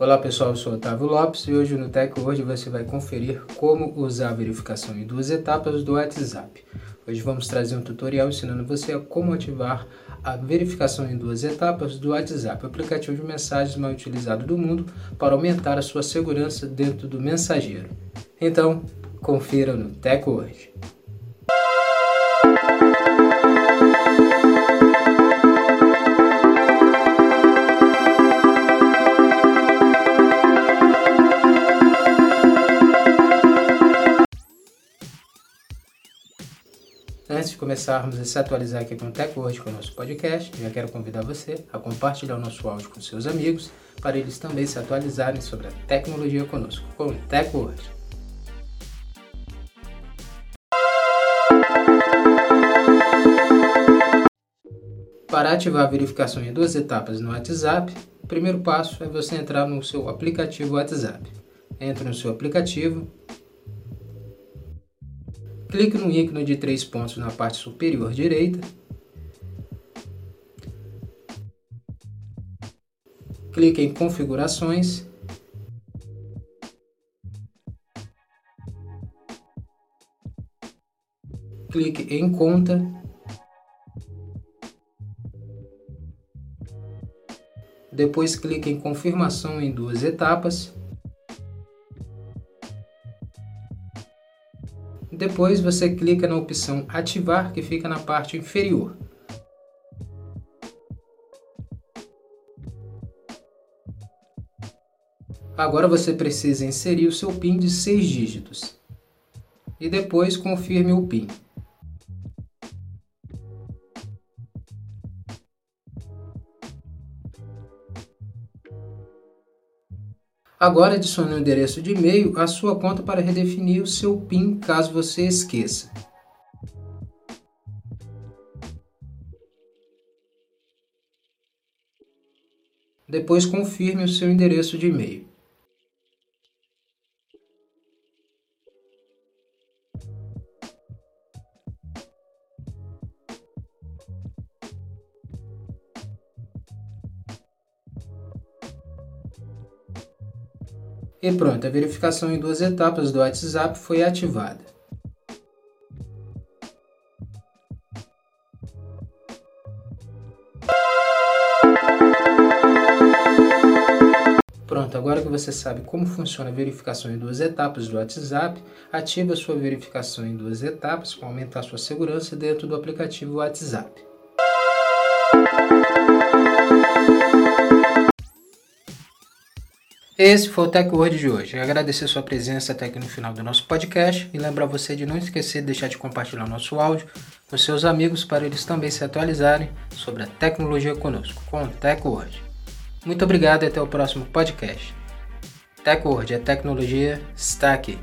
Olá pessoal, eu sou Otávio Lopes e hoje no Tech Word você vai conferir como usar a verificação em duas etapas do WhatsApp. Hoje vamos trazer um tutorial ensinando você a como ativar a verificação em duas etapas do WhatsApp, aplicativo de mensagens mais utilizado do mundo para aumentar a sua segurança dentro do mensageiro. Então, confira no Tech Word. Antes de começarmos a se atualizar aqui com o TechWord, com o nosso podcast, já quero convidar você a compartilhar o nosso áudio com seus amigos, para eles também se atualizarem sobre a tecnologia conosco, com o TechWord. Para ativar a verificação em duas etapas no WhatsApp, o primeiro passo é você entrar no seu aplicativo WhatsApp. Entre no seu aplicativo, Clique no ícone de três pontos na parte superior direita. Clique em Configurações. Clique em Conta. Depois clique em Confirmação em duas etapas. Depois você clica na opção Ativar, que fica na parte inferior. Agora você precisa inserir o seu PIN de 6 dígitos. E depois confirme o PIN. Agora adicione o um endereço de e-mail à sua conta para redefinir o seu PIN caso você esqueça. Depois confirme o seu endereço de e-mail. E pronto, a verificação em duas etapas do WhatsApp foi ativada. Pronto, agora que você sabe como funciona a verificação em duas etapas do WhatsApp, ative a sua verificação em duas etapas para aumentar sua segurança dentro do aplicativo WhatsApp. Esse foi o Tech Word de hoje. Agradecer sua presença até aqui no final do nosso podcast e lembrar você de não esquecer de deixar de compartilhar nosso áudio com seus amigos para eles também se atualizarem sobre a tecnologia conosco, com o Tech Word. Muito obrigado e até o próximo podcast. Tech Word, a tecnologia está aqui.